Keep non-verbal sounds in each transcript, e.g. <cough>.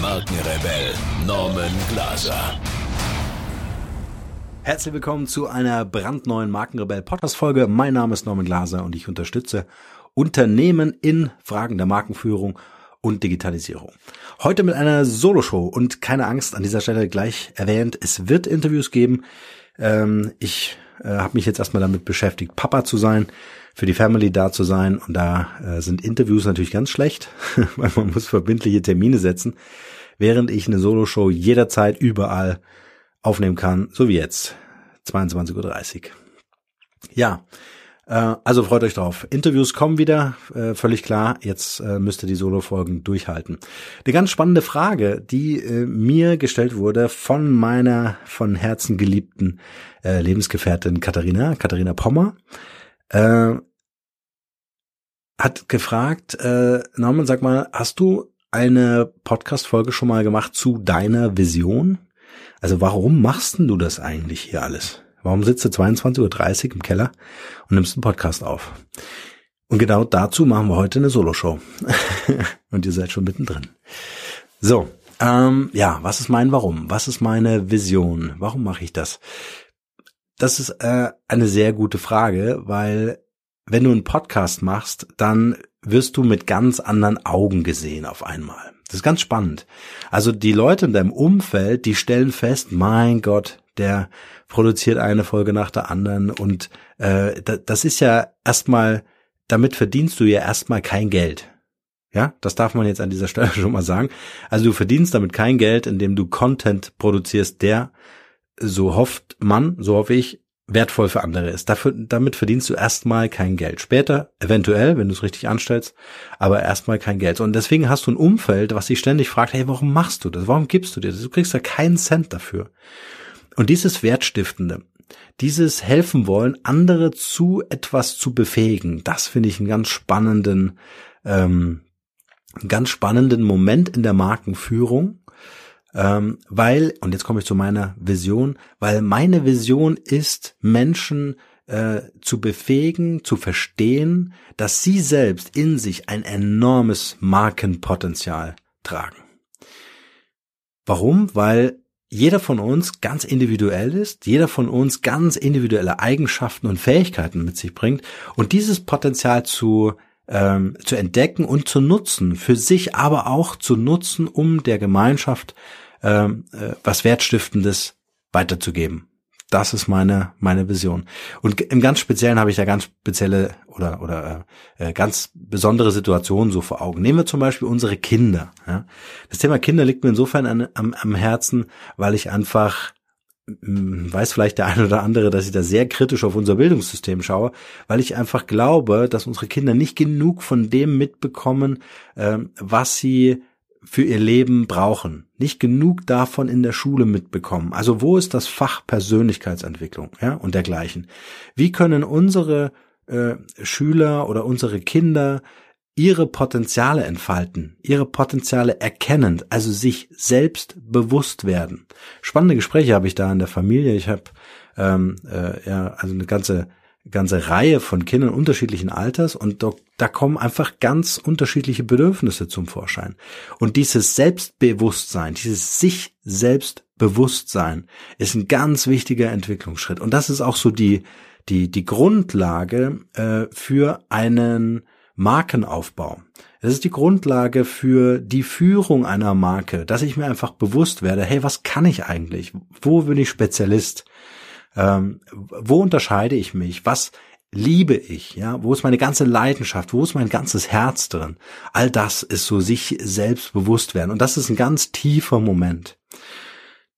Markenrebell Norman Glaser. Herzlich willkommen zu einer brandneuen Markenrebell Podcast Folge. Mein Name ist Norman Glaser und ich unterstütze Unternehmen in Fragen der Markenführung und Digitalisierung. Heute mit einer Soloshow und keine Angst an dieser Stelle gleich erwähnt, es wird Interviews geben. Ähm, ich äh, habe mich jetzt erstmal damit beschäftigt, Papa zu sein, für die Family da zu sein und da äh, sind Interviews natürlich ganz schlecht, <laughs> weil man muss verbindliche Termine setzen, während ich eine Soloshow jederzeit überall aufnehmen kann, so wie jetzt, 22.30 Uhr. Ja, äh, also freut euch drauf. Interviews kommen wieder, äh, völlig klar. Jetzt äh, müsst ihr die Solo-Folgen durchhalten. Eine ganz spannende Frage, die mir gestellt wurde von meiner von Herzen geliebten Lebensgefährtin Katharina, Katharina Pommer, hat gefragt, Norman, sag mal, hast du eine Podcast-Folge schon mal gemacht zu deiner Vision? Also warum machst denn du das eigentlich hier alles? Warum sitzt du 22.30 Uhr im Keller und nimmst einen Podcast auf? Und genau dazu machen wir heute eine Soloshow. <laughs> und ihr seid schon mittendrin. So, ähm, ja, was ist mein Warum? Was ist meine Vision? Warum mache ich das? Das ist äh, eine sehr gute Frage, weil wenn du einen Podcast machst, dann wirst du mit ganz anderen Augen gesehen auf einmal. Das ist ganz spannend. Also die Leute in deinem Umfeld, die stellen fest, mein Gott, der produziert eine Folge nach der anderen und äh, das ist ja erstmal, damit verdienst du ja erstmal kein Geld. Ja, das darf man jetzt an dieser <laughs> Stelle schon mal sagen. Also du verdienst damit kein Geld, indem du Content produzierst, der, so hofft man, so hoffe ich, wertvoll für andere ist. Dafür, damit verdienst du erstmal kein Geld. Später, eventuell, wenn du es richtig anstellst, aber erstmal kein Geld. Und deswegen hast du ein Umfeld, was sich ständig fragt, hey, warum machst du das? Warum gibst du dir das? Du kriegst ja keinen Cent dafür. Und dieses Wertstiftende, dieses helfen wollen, andere zu etwas zu befähigen, das finde ich einen ganz spannenden, ähm, einen ganz spannenden Moment in der Markenführung ähm, weil, und jetzt komme ich zu meiner Vision, weil meine Vision ist, Menschen äh, zu befähigen, zu verstehen, dass sie selbst in sich ein enormes Markenpotenzial tragen. Warum? Weil jeder von uns ganz individuell ist, jeder von uns ganz individuelle Eigenschaften und Fähigkeiten mit sich bringt und dieses Potenzial zu ähm, zu entdecken und zu nutzen, für sich aber auch zu nutzen, um der Gemeinschaft ähm, äh, was Wertstiftendes weiterzugeben. Das ist meine meine Vision. Und im ganz Speziellen habe ich da ganz spezielle oder oder äh, äh, ganz besondere Situationen so vor Augen. Nehmen wir zum Beispiel unsere Kinder. Ja? Das Thema Kinder liegt mir insofern an, am, am Herzen, weil ich einfach weiß vielleicht der eine oder andere, dass ich da sehr kritisch auf unser Bildungssystem schaue, weil ich einfach glaube, dass unsere Kinder nicht genug von dem mitbekommen, äh, was sie für ihr Leben brauchen, nicht genug davon in der Schule mitbekommen. Also wo ist das Fach Persönlichkeitsentwicklung, ja, und dergleichen? Wie können unsere äh, Schüler oder unsere Kinder ihre Potenziale entfalten, ihre Potenziale erkennen, also sich selbst bewusst werden. Spannende Gespräche habe ich da in der Familie. Ich habe ähm, äh, ja also eine ganze ganze Reihe von Kindern unterschiedlichen Alters und da, da kommen einfach ganz unterschiedliche Bedürfnisse zum Vorschein. Und dieses Selbstbewusstsein, dieses sich selbst Bewusstsein ist ein ganz wichtiger Entwicklungsschritt. Und das ist auch so die, die, die Grundlage äh, für einen Markenaufbau. Es ist die Grundlage für die Führung einer Marke, dass ich mir einfach bewusst werde, hey, was kann ich eigentlich? Wo bin ich Spezialist? Ähm, wo unterscheide ich mich? Was liebe ich? Ja, wo ist meine ganze Leidenschaft? Wo ist mein ganzes Herz drin? All das ist so sich selbst bewusst werden. Und das ist ein ganz tiefer Moment.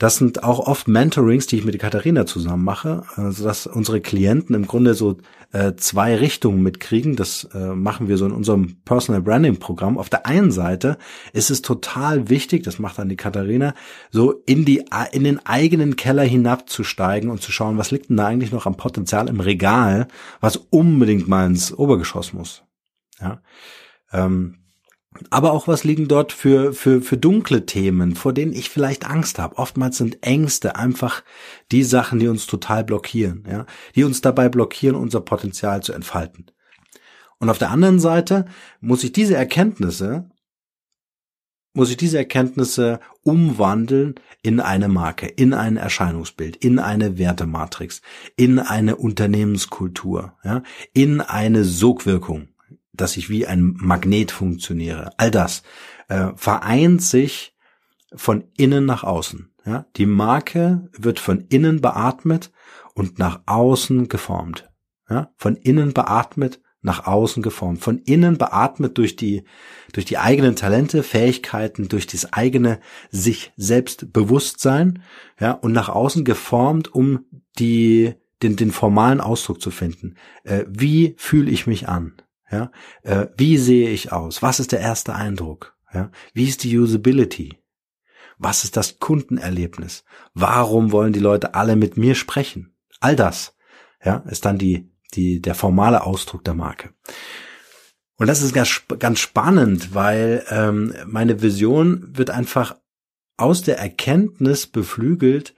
Das sind auch oft Mentorings, die ich mit Katharina zusammen mache, also dass unsere Klienten im Grunde so äh, zwei Richtungen mitkriegen. Das äh, machen wir so in unserem Personal Branding Programm. Auf der einen Seite ist es total wichtig, das macht dann die Katharina, so in die in den eigenen Keller hinabzusteigen und zu schauen, was liegt denn da eigentlich noch am Potenzial im Regal, was unbedingt mal ins Obergeschoss muss. Ja. Ähm, aber auch was liegen dort für, für, für dunkle Themen, vor denen ich vielleicht Angst habe. Oftmals sind Ängste einfach die Sachen, die uns total blockieren, ja, die uns dabei blockieren, unser Potenzial zu entfalten. Und auf der anderen Seite muss ich diese Erkenntnisse, muss ich diese Erkenntnisse umwandeln in eine Marke, in ein Erscheinungsbild, in eine Wertematrix, in eine Unternehmenskultur, ja, in eine Sogwirkung dass ich wie ein Magnet funktioniere. All das äh, vereint sich von innen nach außen. Ja? Die Marke wird von innen beatmet und nach außen geformt. Ja? Von innen beatmet, nach außen geformt. Von innen beatmet durch die, durch die eigenen Talente, Fähigkeiten, durch das eigene sich selbst Bewusstsein, ja, und nach außen geformt, um die, den, den formalen Ausdruck zu finden. Äh, wie fühle ich mich an? Ja, äh, wie sehe ich aus? Was ist der erste Eindruck? Ja, wie ist die Usability? Was ist das Kundenerlebnis? Warum wollen die Leute alle mit mir sprechen? All das, ja, ist dann die, die, der formale Ausdruck der Marke. Und das ist ganz, ganz spannend, weil ähm, meine Vision wird einfach aus der Erkenntnis beflügelt,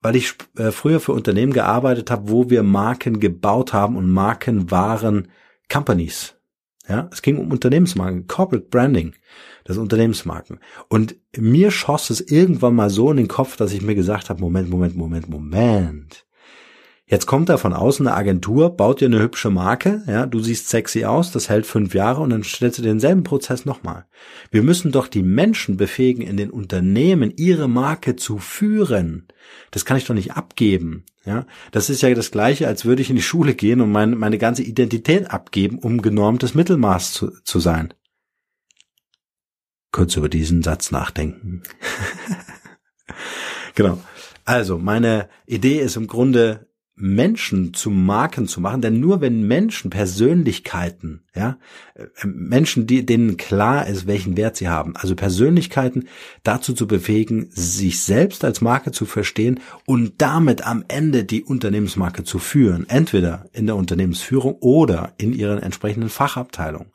weil ich äh, früher für Unternehmen gearbeitet habe, wo wir Marken gebaut haben und Marken waren Companies. Ja, es ging um Unternehmensmarken, Corporate Branding, das Unternehmensmarken. Und mir schoss es irgendwann mal so in den Kopf, dass ich mir gesagt habe, Moment, Moment, Moment, Moment. Jetzt kommt da von außen eine Agentur, baut dir eine hübsche Marke, ja, du siehst sexy aus, das hält fünf Jahre und dann stellst du denselben Prozess nochmal. Wir müssen doch die Menschen befähigen, in den Unternehmen ihre Marke zu führen. Das kann ich doch nicht abgeben, ja. Das ist ja das Gleiche, als würde ich in die Schule gehen und meine, meine ganze Identität abgeben, um genormtes Mittelmaß zu, zu sein. Kurz über diesen Satz nachdenken. <laughs> genau. Also, meine Idee ist im Grunde, Menschen zu Marken zu machen, denn nur wenn Menschen, Persönlichkeiten, ja, äh, Menschen, die, denen klar ist, welchen Wert sie haben, also Persönlichkeiten dazu zu bewegen, sich selbst als Marke zu verstehen und damit am Ende die Unternehmensmarke zu führen, entweder in der Unternehmensführung oder in ihren entsprechenden Fachabteilungen.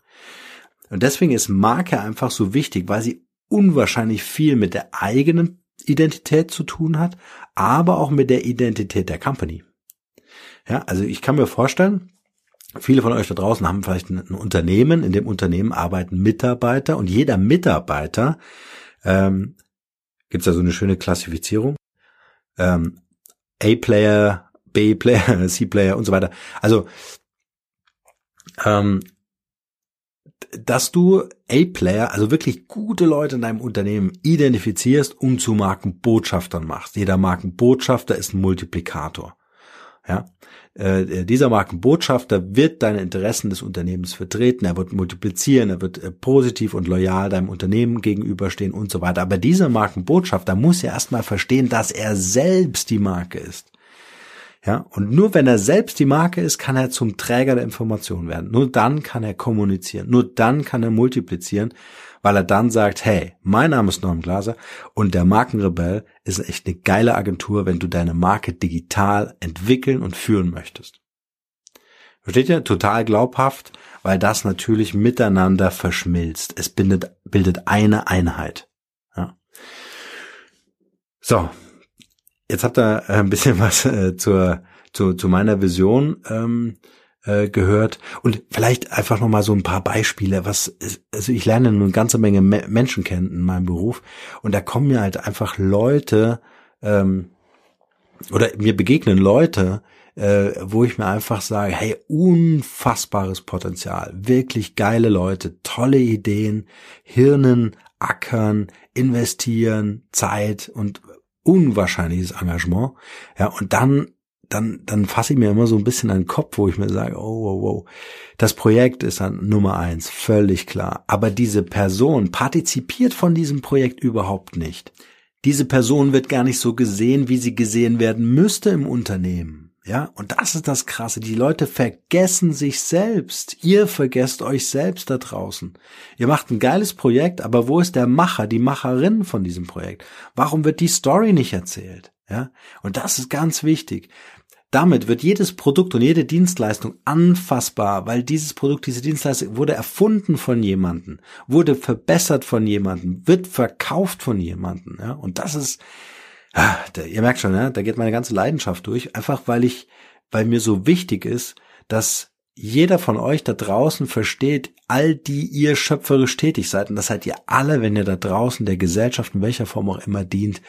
Und deswegen ist Marke einfach so wichtig, weil sie unwahrscheinlich viel mit der eigenen Identität zu tun hat, aber auch mit der Identität der Company. Ja, also ich kann mir vorstellen, viele von euch da draußen haben vielleicht ein, ein Unternehmen, in dem Unternehmen arbeiten Mitarbeiter und jeder Mitarbeiter ähm, gibt es ja so eine schöne Klassifizierung. Ähm, A-Player, B-Player, <laughs> C-Player und so weiter. Also ähm, dass du A-Player, also wirklich gute Leute in deinem Unternehmen identifizierst und zu Markenbotschaftern machst. Jeder Markenbotschafter ist ein Multiplikator. Ja, äh, dieser Markenbotschafter wird deine Interessen des Unternehmens vertreten, er wird multiplizieren, er wird äh, positiv und loyal deinem Unternehmen gegenüberstehen und so weiter. Aber dieser Markenbotschafter muss ja erstmal verstehen, dass er selbst die Marke ist. Ja, und nur wenn er selbst die Marke ist, kann er zum Träger der Information werden. Nur dann kann er kommunizieren. Nur dann kann er multiplizieren weil er dann sagt, hey, mein Name ist Norm Glaser und der Markenrebell ist echt eine geile Agentur, wenn du deine Marke digital entwickeln und führen möchtest. Versteht ihr? Total glaubhaft, weil das natürlich miteinander verschmilzt. Es bildet, bildet eine Einheit. Ja. So, jetzt habt ihr ein bisschen <laughs> was äh, zur, zu, zu meiner Vision ähm, äh, gehört. Und vielleicht einfach noch mal so ein paar Beispiele, was also ich lerne eine ganze Menge Me Menschen kennen in meinem Beruf. Und da kommen mir halt einfach Leute ähm, oder mir begegnen Leute, äh, wo ich mir einfach sage, hey, unfassbares Potenzial, wirklich geile Leute, tolle Ideen, Hirnen ackern, investieren, Zeit und unwahrscheinliches Engagement. Ja, und dann dann, dann fasse ich mir immer so ein bisschen an den Kopf, wo ich mir sage, oh, wow, wow, das Projekt ist an Nummer eins, völlig klar. Aber diese Person partizipiert von diesem Projekt überhaupt nicht. Diese Person wird gar nicht so gesehen, wie sie gesehen werden müsste im Unternehmen. Ja, und das ist das Krasse. Die Leute vergessen sich selbst. Ihr vergesst euch selbst da draußen. Ihr macht ein geiles Projekt, aber wo ist der Macher, die Macherin von diesem Projekt? Warum wird die Story nicht erzählt? Ja, und das ist ganz wichtig. Damit wird jedes Produkt und jede Dienstleistung anfassbar, weil dieses Produkt, diese Dienstleistung wurde erfunden von jemandem, wurde verbessert von jemandem, wird verkauft von jemandem. Ja? Und das ist, ah, da, ihr merkt schon, ja, da geht meine ganze Leidenschaft durch, einfach weil ich, weil mir so wichtig ist, dass jeder von euch da draußen versteht, all die ihr schöpferisch tätig seid, und das seid ihr alle, wenn ihr da draußen der Gesellschaft in welcher Form auch immer dient,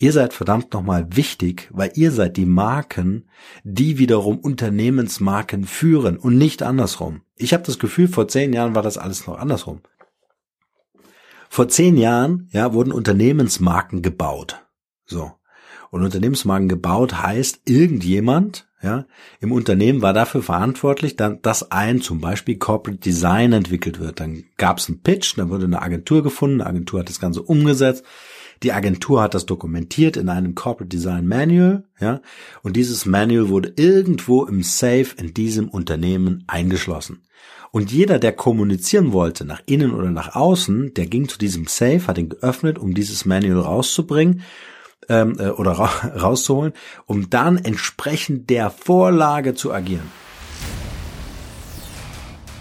Ihr seid verdammt nochmal wichtig, weil ihr seid die Marken, die wiederum Unternehmensmarken führen und nicht andersrum. Ich habe das Gefühl, vor zehn Jahren war das alles noch andersrum. Vor zehn Jahren, ja, wurden Unternehmensmarken gebaut. So. Und Unternehmensmarken gebaut heißt, irgendjemand, ja, im Unternehmen war dafür verantwortlich, dann, dass ein zum Beispiel Corporate Design entwickelt wird. Dann gab es einen Pitch, dann wurde eine Agentur gefunden, eine Agentur hat das Ganze umgesetzt, die Agentur hat das dokumentiert in einem Corporate Design Manual, ja, und dieses Manual wurde irgendwo im Safe in diesem Unternehmen eingeschlossen. Und jeder, der kommunizieren wollte, nach innen oder nach außen, der ging zu diesem Safe, hat ihn geöffnet, um dieses Manual rauszubringen ähm, äh, oder ra rauszuholen, um dann entsprechend der Vorlage zu agieren.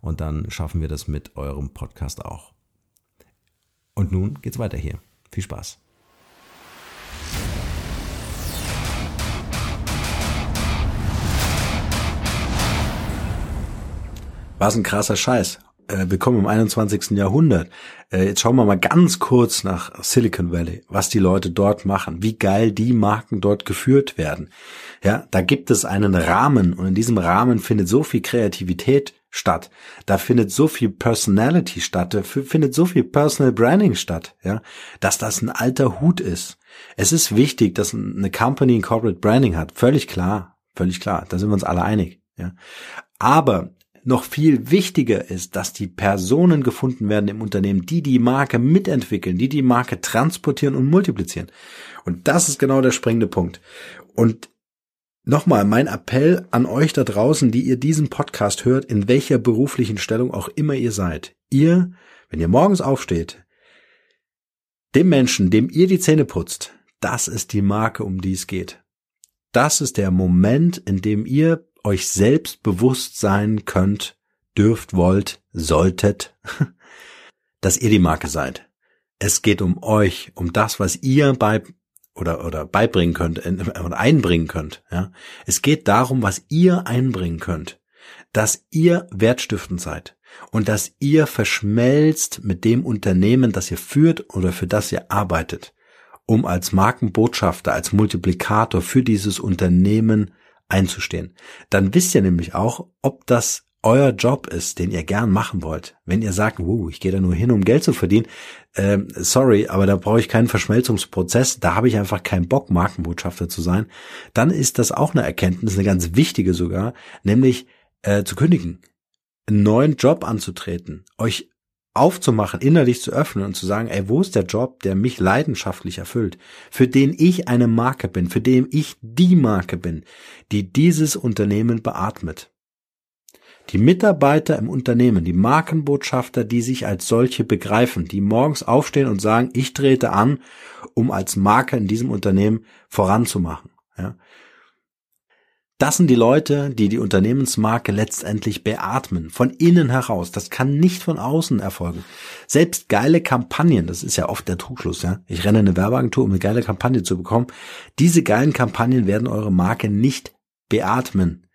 und dann schaffen wir das mit eurem Podcast auch. Und nun geht's weiter hier. Viel Spaß. Was ein krasser Scheiß. Äh, willkommen im 21. Jahrhundert. Äh, jetzt schauen wir mal ganz kurz nach Silicon Valley, was die Leute dort machen, wie geil die Marken dort geführt werden. Ja, da gibt es einen Rahmen und in diesem Rahmen findet so viel Kreativität statt. Da findet so viel Personality statt, da findet so viel Personal Branding statt, ja, dass das ein alter Hut ist. Es ist wichtig, dass eine Company ein Corporate Branding hat. Völlig klar, völlig klar. Da sind wir uns alle einig, ja. Aber noch viel wichtiger ist, dass die Personen gefunden werden im Unternehmen, die die Marke mitentwickeln, die die Marke transportieren und multiplizieren. Und das ist genau der springende Punkt. Und Nochmal mein Appell an euch da draußen, die ihr diesen Podcast hört, in welcher beruflichen Stellung auch immer ihr seid. Ihr, wenn ihr morgens aufsteht, dem Menschen, dem ihr die Zähne putzt, das ist die Marke, um die es geht. Das ist der Moment, in dem ihr euch selbst bewusst sein könnt, dürft, wollt, solltet, <laughs> dass ihr die Marke seid. Es geht um euch, um das, was ihr bei oder, oder beibringen könnt und einbringen könnt. Ja? Es geht darum, was ihr einbringen könnt, dass ihr wertstiftend seid und dass ihr verschmelzt mit dem Unternehmen, das ihr führt oder für das ihr arbeitet, um als Markenbotschafter, als Multiplikator für dieses Unternehmen einzustehen. Dann wisst ihr nämlich auch, ob das euer Job ist, den ihr gern machen wollt, wenn ihr sagt, wow, ich gehe da nur hin, um Geld zu verdienen, ähm, sorry, aber da brauche ich keinen Verschmelzungsprozess, da habe ich einfach keinen Bock, Markenbotschafter zu sein, dann ist das auch eine Erkenntnis, eine ganz wichtige sogar, nämlich äh, zu kündigen, einen neuen Job anzutreten, euch aufzumachen, innerlich zu öffnen und zu sagen, ey, wo ist der Job, der mich leidenschaftlich erfüllt, für den ich eine Marke bin, für den ich die Marke bin, die dieses Unternehmen beatmet. Die Mitarbeiter im Unternehmen, die Markenbotschafter, die sich als solche begreifen, die morgens aufstehen und sagen, ich trete an, um als Marke in diesem Unternehmen voranzumachen. Ja. Das sind die Leute, die die Unternehmensmarke letztendlich beatmen, von innen heraus. Das kann nicht von außen erfolgen. Selbst geile Kampagnen, das ist ja oft der Trugschluss, ja. Ich renne eine Werbeagentur, um eine geile Kampagne zu bekommen. Diese geilen Kampagnen werden eure Marke nicht beatmen.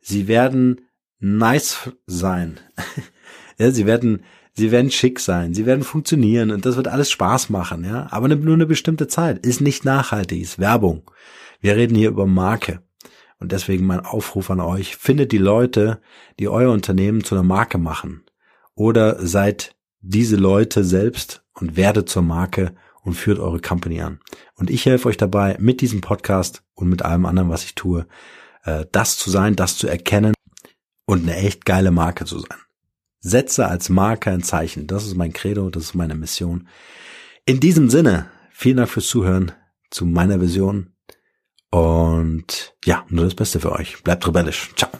Sie werden nice sein. <laughs> ja, sie werden, sie werden schick sein, sie werden funktionieren und das wird alles Spaß machen, ja. Aber nur eine bestimmte Zeit. Ist nicht nachhaltig, ist Werbung. Wir reden hier über Marke. Und deswegen mein Aufruf an euch, findet die Leute, die euer Unternehmen zu einer Marke machen. Oder seid diese Leute selbst und werdet zur Marke und führt eure Company an. Und ich helfe euch dabei, mit diesem Podcast und mit allem anderen, was ich tue, äh, das zu sein, das zu erkennen und eine echt geile Marke zu sein. Setze als Marke ein Zeichen. Das ist mein Credo, das ist meine Mission. In diesem Sinne, vielen Dank fürs Zuhören zu meiner Vision und ja, nur das Beste für euch. Bleibt rebellisch. Ciao.